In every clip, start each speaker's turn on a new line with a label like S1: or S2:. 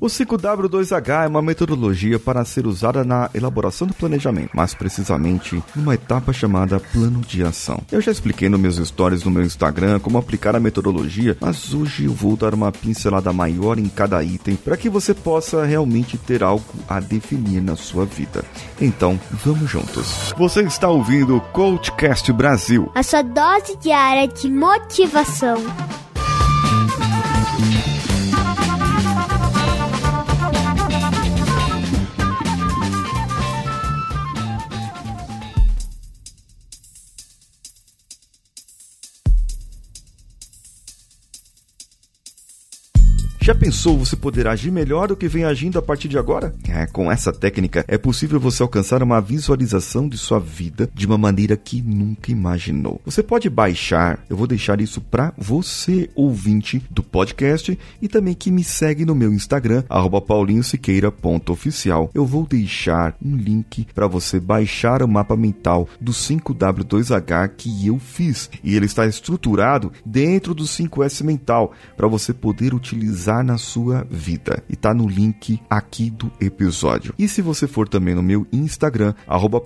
S1: O 5W2H é uma metodologia para ser usada na elaboração do planejamento, mais precisamente numa etapa chamada plano de ação. Eu já expliquei nos meus stories no meu Instagram como aplicar a metodologia, mas hoje eu vou dar uma pincelada maior em cada item para que você possa realmente ter algo a definir na sua vida. Então, vamos juntos. Você está ouvindo o Coachcast Brasil.
S2: A sua dose diária de motivação.
S1: Já pensou você poder agir melhor do que vem agindo a partir de agora? É, com essa técnica é possível você alcançar uma visualização de sua vida de uma maneira que nunca imaginou. Você pode baixar, eu vou deixar isso para você, ouvinte do podcast e também que me segue no meu Instagram, paulinhosiqueira.oficial. Eu vou deixar um link para você baixar o mapa mental do 5W2H que eu fiz. E ele está estruturado dentro do 5S mental para você poder utilizar na sua vida. E tá no link aqui do episódio. E se você for também no meu Instagram,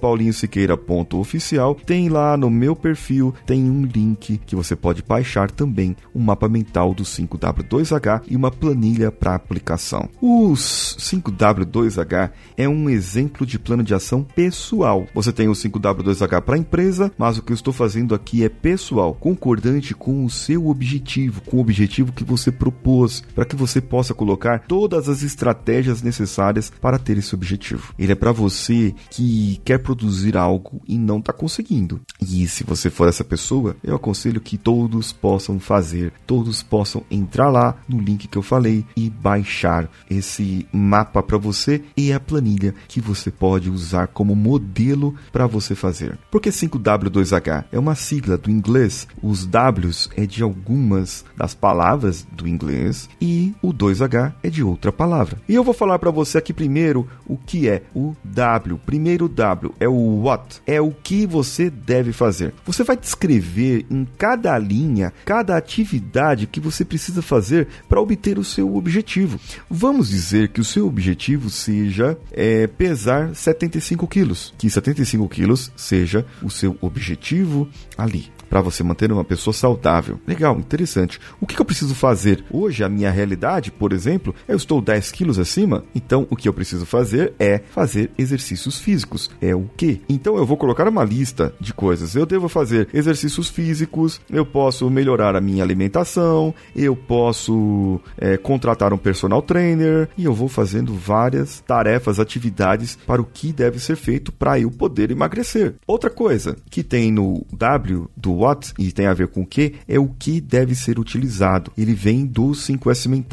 S1: paulinhosiqueira.oficial, tem lá no meu perfil, tem um link que você pode baixar também um mapa mental do 5W2H e uma planilha para aplicação. Os 5W2H é um exemplo de plano de ação pessoal. Você tem o 5W2H para empresa, mas o que eu estou fazendo aqui é pessoal, concordante com o seu objetivo, com o objetivo que você propôs, para que você possa colocar todas as estratégias necessárias para ter esse objetivo. Ele é para você que quer produzir algo e não está conseguindo. E se você for essa pessoa, eu aconselho que todos possam fazer, todos possam entrar lá no link que eu falei e baixar esse mapa para você e a planilha que você pode usar como modelo para você fazer. Porque 5W2H é uma sigla do inglês, os Ws é de algumas das palavras do inglês e o 2H é de outra palavra. E eu vou falar para você aqui primeiro o que é o W. Primeiro W é o what, é o que você deve fazer. Você vai descrever em cada linha, cada atividade que você precisa fazer para obter o seu objetivo. Vamos dizer que o seu objetivo seja é, pesar 75 quilos, que 75 quilos seja o seu objetivo ali para você manter uma pessoa saudável. Legal, interessante. O que, que, eu preciso fazer? Hoje, a minha realidade, por exemplo, eu estou 10 quilos acima, então o que eu preciso fazer é fazer exercícios físicos. É o que? Então eu vou colocar uma lista de coisas. Eu devo fazer exercícios físicos, eu posso melhorar a minha alimentação, eu posso é, contratar um personal trainer e eu vou fazendo várias tarefas, atividades para o que deve ser feito para eu poder emagrecer. Outra coisa que tem no W do what e tem a ver com o que é o que deve ser utilizado. Ele vem do 5S mental.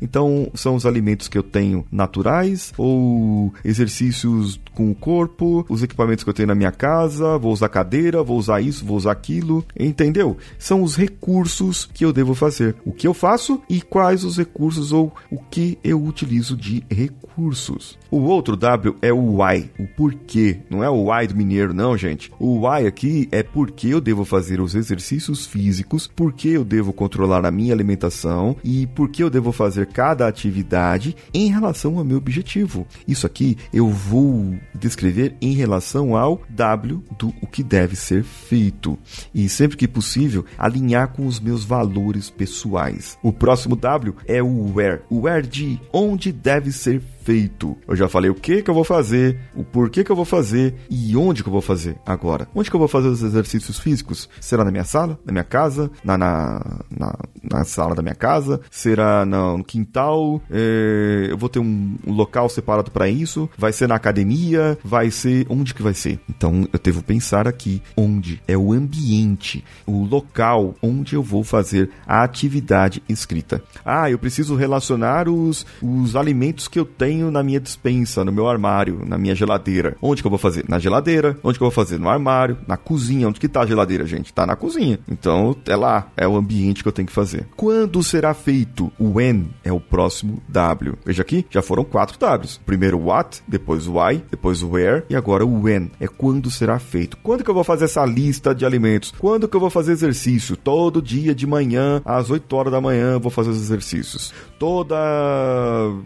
S1: Então, são os alimentos que eu tenho naturais ou exercícios com o corpo, os equipamentos que eu tenho na minha casa, vou usar cadeira, vou usar isso, vou usar aquilo, entendeu? São os recursos que eu devo fazer. O que eu faço e quais os recursos ou o que eu utilizo de recursos. O outro W é o why, o porquê. Não é o why do mineiro, não, gente. O why aqui é porque eu devo fazer os exercícios físicos, porque eu devo controlar a minha alimentação e porque eu devo fazer cada atividade em relação ao meu objetivo. Isso aqui eu vou descrever em relação ao W do o que deve ser feito. E sempre que possível, alinhar com os meus valores pessoais. O próximo W é o where. O where de onde deve ser feito. Eu já falei o que que eu vou fazer, o porquê que eu vou fazer e onde que eu vou fazer agora. Onde que eu vou fazer os exercícios físicos? Será na minha sala, na minha casa, na, na, na, na sala da minha casa? Será no quintal? É, eu vou ter um, um local separado para isso? Vai ser na academia? Vai ser onde que vai ser? Então eu devo pensar aqui onde é o ambiente, o local onde eu vou fazer a atividade escrita. Ah, eu preciso relacionar os, os alimentos que eu tenho na minha dispensa, no meu armário, na minha geladeira. Onde que eu vou fazer? Na geladeira. Onde que eu vou fazer? No armário, na cozinha. Onde que tá a geladeira, gente? Tá na cozinha. Então, é lá. É o ambiente que eu tenho que fazer. Quando será feito? O when é o próximo W. Veja aqui, já foram quatro Ws. Primeiro o what, depois o why, depois o where e agora o when. É quando será feito. Quando que eu vou fazer essa lista de alimentos? Quando que eu vou fazer exercício? Todo dia de manhã, às 8 horas da manhã, vou fazer os exercícios. Toda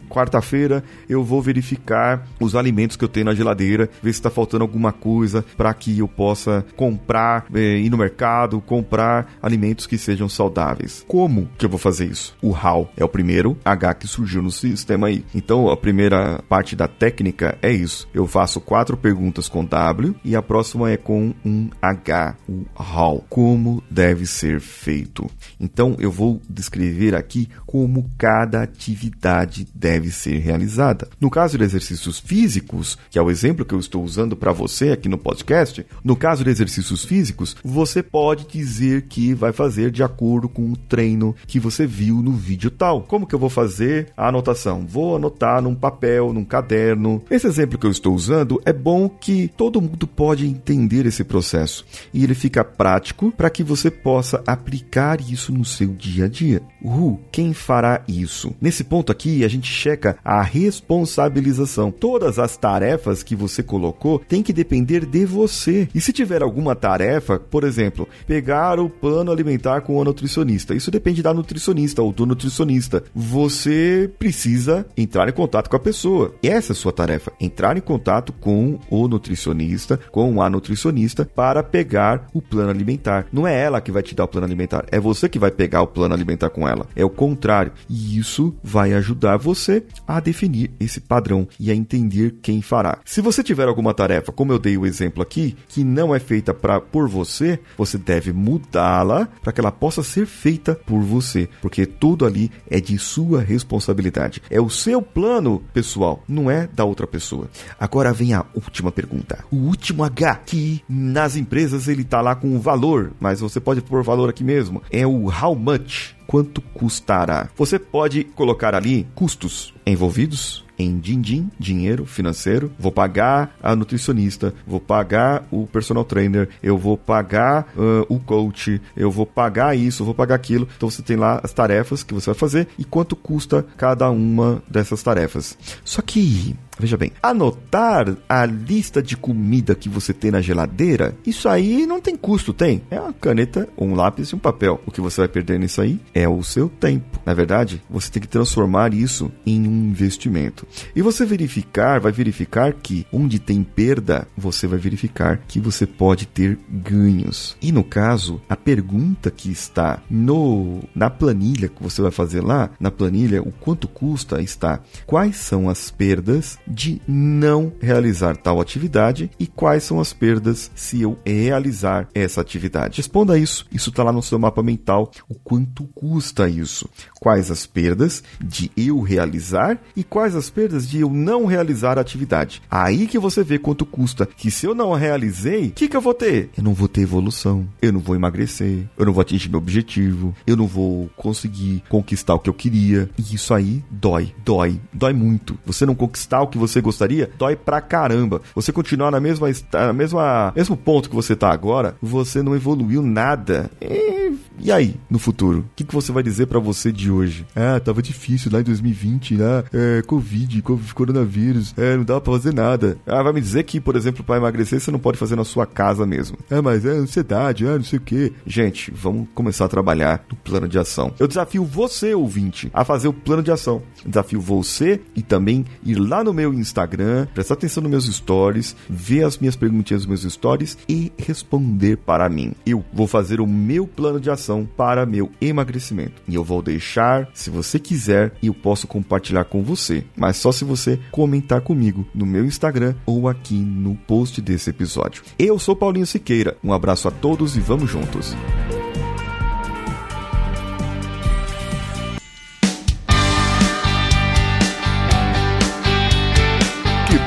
S1: quarta-feira eu vou verificar os alimentos que eu tenho na geladeira, ver se está faltando alguma coisa para que eu possa comprar, eh, ir no mercado, comprar alimentos que sejam saudáveis. Como que eu vou fazer isso? O how é o primeiro H que surgiu no sistema aí. Então a primeira parte da técnica é isso. Eu faço quatro perguntas com W e a próxima é com um H, o how. Como deve ser feito. Então eu vou descrever aqui como cada atividade deve ser realizada. No caso de exercícios físicos, que é o exemplo que eu estou usando para você aqui no podcast, no caso de exercícios físicos, você pode dizer que vai fazer de acordo com o treino que você viu no vídeo tal. Como que eu vou fazer a anotação? Vou anotar num papel, num caderno. Esse exemplo que eu estou usando é bom que todo mundo pode entender esse processo e ele fica prático para que você possa aplicar isso no seu dia a dia. Uh, quem fará isso? Nesse ponto aqui, a gente checa a responsabilização. Todas as tarefas que você colocou têm que depender de você. E se tiver alguma tarefa, por exemplo, pegar o plano alimentar com o nutricionista, isso depende da nutricionista ou do nutricionista. Você precisa entrar em contato com a pessoa. Essa é a sua tarefa. Entrar em contato com o nutricionista, com a nutricionista, para pegar o plano alimentar. Não é ela que vai te dar o plano alimentar, é você que vai pegar o plano alimentar com ela. É o contrário. E isso vai ajudar você a definir esse padrão e a entender quem fará. Se você tiver alguma tarefa, como eu dei o exemplo aqui, que não é feita pra, por você, você deve mudá-la para que ela possa ser feita por você, porque tudo ali é de sua responsabilidade. É o seu plano pessoal, não é da outra pessoa. Agora vem a última pergunta. O último H, que nas empresas ele tá lá com o valor, mas você pode pôr valor aqui mesmo. É o how much quanto custará. Você pode colocar ali custos envolvidos em din-din, dinheiro financeiro. Vou pagar a nutricionista, vou pagar o personal trainer, eu vou pagar uh, o coach, eu vou pagar isso, vou pagar aquilo. Então você tem lá as tarefas que você vai fazer e quanto custa cada uma dessas tarefas. Só que Veja bem, anotar a lista de comida que você tem na geladeira, isso aí não tem custo, tem? É uma caneta, um lápis e um papel. O que você vai perder nisso aí é o seu tempo. Na verdade, você tem que transformar isso em um investimento. E você verificar, vai verificar que onde tem perda, você vai verificar que você pode ter ganhos. E no caso, a pergunta que está no na planilha que você vai fazer lá, na planilha, o quanto custa está quais são as perdas de não realizar tal atividade e quais são as perdas se eu realizar essa atividade. Responda isso. Isso está lá no seu mapa mental. O quanto custa isso? Quais as perdas de eu realizar e quais as perdas de eu não realizar a atividade? Aí que você vê quanto custa. Que se eu não realizei, o que, que eu vou ter? Eu não vou ter evolução. Eu não vou emagrecer. Eu não vou atingir meu objetivo. Eu não vou conseguir conquistar o que eu queria. E isso aí dói. Dói. Dói muito. Você não conquistar o que que você gostaria, dói pra caramba. Você continuar na mesma, na mesma mesmo ponto que você tá agora, você não evoluiu nada. E, e aí, no futuro? O que, que você vai dizer para você de hoje? Ah, tava difícil lá em 2020, né? É, Covid, coronavírus, é, não dava pra fazer nada. Ah, vai me dizer que, por exemplo, para emagrecer você não pode fazer na sua casa mesmo. É, mas é ansiedade, ah, não sei o que. Gente, vamos começar a trabalhar no plano de ação. Eu desafio você, ouvinte, a fazer o plano de ação. desafio você e também ir lá no meu Instagram, prestar atenção nos meus stories, ver as minhas perguntinhas nos meus stories e responder para mim. Eu vou fazer o meu plano de ação para meu emagrecimento. E eu vou deixar, se você quiser, eu posso compartilhar com você, mas só se você comentar comigo no meu Instagram ou aqui no post desse episódio. Eu sou Paulinho Siqueira. Um abraço a todos e vamos juntos.